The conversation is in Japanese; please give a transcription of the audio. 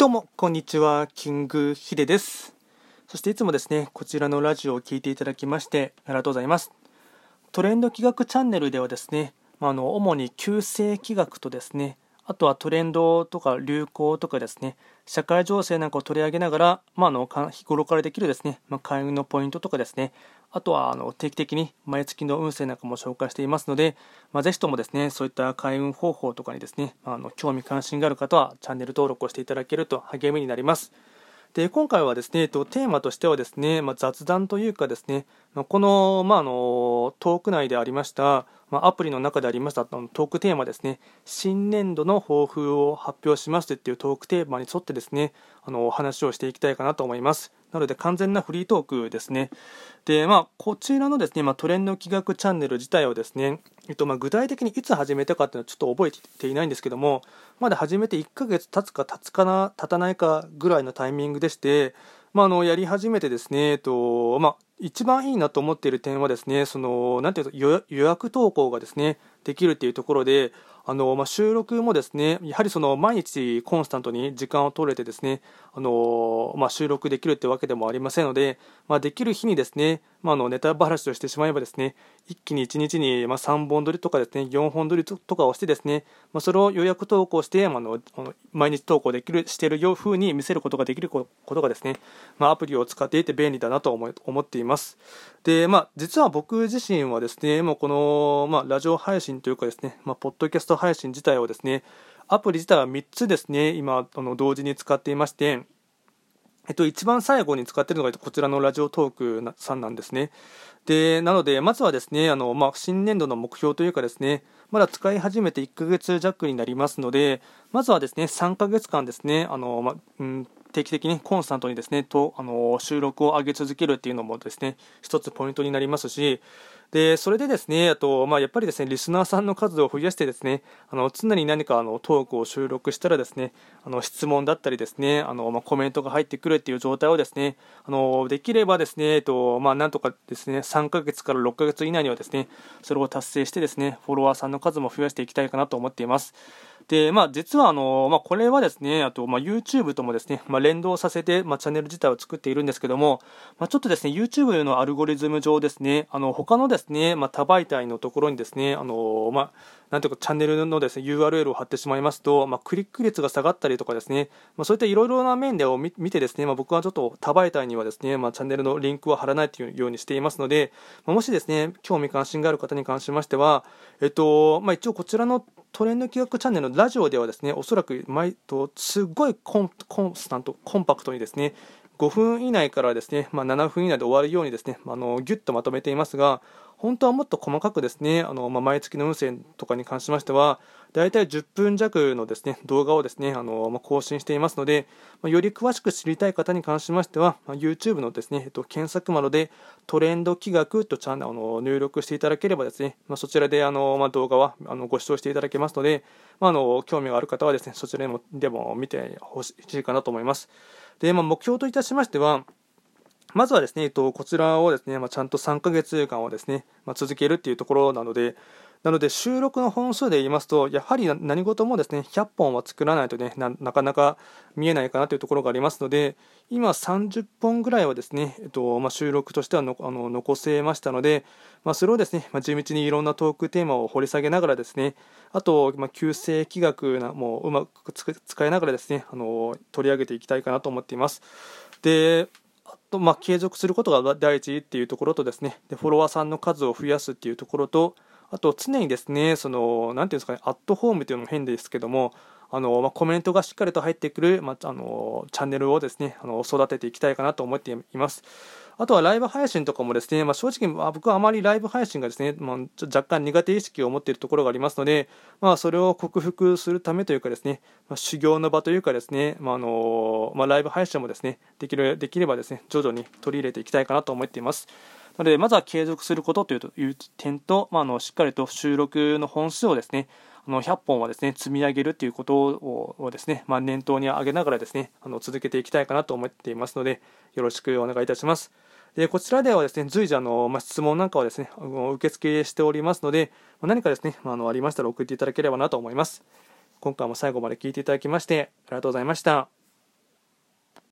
どうも、こんにちは。キングヒデです。そしていつもですね、こちらのラジオを聴いていただきまして、ありがとうございます。トレンド企画チャンネルではですね、まあ、の主に旧正気学とですね、あとはトレンドとか流行とかですね、社会情勢なんかを取り上げながら、まあ、の日頃からできるですね、まあ、開運のポイントとかですね、あとはあの定期的に毎月の運勢なんかも紹介していますので、まあ、ぜひともですね、そういった開運方法とかにですね、あの興味関心がある方はチャンネル登録をしていただけると励みになります。で今回はですね、テーマとしてはですね、まあ、雑談というかですね、この,、ま、あのトーク内でありました、まあ、アプリの中でありましたトークテーマですね、新年度の抱負を発表しますというトークテーマに沿ってですね、あのお話をしていきたいかなと思います。なので完全なフリートークですね。で、まあ、こちらのですね、まあ、トレンド企画チャンネル自体をですね、えっと、まあ、具体的にいつ始めたかっていうのはちょっと覚えていないんですけども、まだ始めて1ヶ月経つか経つかな、経たないかぐらいのタイミングでして、まあ、あのやり始めてですね、えっとまあ、一番いいなと思っている点はですね、そのなんていう予約投稿がですねできるっていうところで、あのまあ、収録もですねやはりその毎日コンスタントに時間を取れてですねあの、まあ、収録できるってわけでもありませんので、まあ、できる日にですね、まあ、のネタばらしをしてしまえばですね一気に1日にま3本撮りとかですね4本撮りとかをしてですね、まあ、それを予約投稿して、まあ、の毎日投稿できるしているよう風に見せることができることがですね、ま、アプリを使っていて便利だなと思思っています。で、まあ、実は僕自身はですね、もうこの、ま、ラジオ配信というかですね、まあ、ポッドキャスト配信自体をですね、アプリ自体は3つですね、今、あの同時に使っていまして、っと、一番最後に使っているのがこちらのラジオトークさんなんですね。で、なので、まずはですね、あの、まあ、新年度の目標というかですね、まだ使い始めて1ヶ月弱になりますので、まずはですね、3ヶ月間ですね、あの、まあ、うん、定期的にコンスタントにですねとあの収録を上げ続けるっていうのもですね一つポイントになりますしでそれでですねあと、まあ、やっぱりですねリスナーさんの数を増やしてですねあの常に何かあのトークを収録したらですねあの質問だったりですねあの、まあ、コメントが入ってくるっていう状態をですねあのできればですね、えっとまあ、なんとかですね3ヶ月から6ヶ月以内にはですねそれを達成してですねフォロワーさんの数も増やしていきたいかなと思っています。で、まあ、実はあの、まあ、これはですね、あと、まあ、YouTube ともですね、まあ、連動させて、まあ、チャンネル自体を作っているんですけども、まあ、ちょっとですね、YouTube のアルゴリズム上ですね、あの、他のですね、まあ、多媒体のところにですね、あの、まあ、なんていうか、チャンネルのですね、URL を貼ってしまいますと、まあ、クリック率が下がったりとかですね、まあ、そういったいろいろな面でを見てですね、まあ、僕はちょっと多媒体にはですね、まあ、チャンネルのリンクを貼らないというようにしていますので、まあ、もしですね、興味関心がある方に関しましては、えっと、まあ、一応こちらのトレンド企画チャンネルのラジオではですね、おそらく毎とすごいコンコンスタント、コンパクトにですね、5分以内からですね、まあ、7分以内で終わるようにですね、あのギュッとまとめていますが、本当はもっと細かくですね、あのまあ、毎月の運勢とかに関しましては、大体10分弱のですね動画をですねあの、まあ、更新していますので、まあ、より詳しく知りたい方に関しましては、まあ、YouTube のですね、えっと、検索窓でトレンド企画とチャンネルを入力していただければですね、ま、そちらであの、ま、動画はあのご視聴していただけますので、まあ、の興味がある方はですねそちらでもでも見てほしいかなと思います。で、まあ、目標といたしましては、まずはですね、えっと、こちらをですね、まあ、ちゃんと3ヶ月間をですね、まあ、続けるっていうところなので、なので収録の本数で言いますと、やはり何事もですね、100本は作らないとねな、なかなか見えないかなというところがありますので、今30本ぐらいはですね、えっとまあ、収録としてはのあの残せましたので、まあ、それをですね、まあ、地道にいろんなトークテーマを掘り下げながらですね、あと、まあ、旧世気学なもうまく使いながらですね、あの取り上げていきたいかなと思っています。でと、まあ、継続することが第一っていうところとですね。でフォロワーさんの数を増やすっていうところとあと常にですねそのなんていうんですかねアットホームというのも変ですけどもあの、まあ、コメントがしっかりと入ってくる、まあ、あのチャンネルをですねあの育てていきたいかなと思っています。あとはライブ配信とかもですね、まあ、正直、まあ、僕はあまりライブ配信がですね、まあ、若干苦手意識を持っているところがありますので、まあ、それを克服するためというかですね、まあ、修行の場というかですね、まあのまあ、ライブ配信もですねできるできればですね徐々に取り入れていきたいかなと思っています。なので、まずは継続することという点と、まあ、あのしっかりと収録の本数をですね、あの100本はですね積み上げるということをですね、まあ、念頭に挙げながらですねあの続けていきたいかなと思っていますのでよろしくお願いいたします。でこちらではですね随時あの、まあ、質問なんかをですね受付しておりますので何かですね、まあ、あのありましたら送っていただければなと思います。今回も最後まで聞いていただきましてありがとうございました。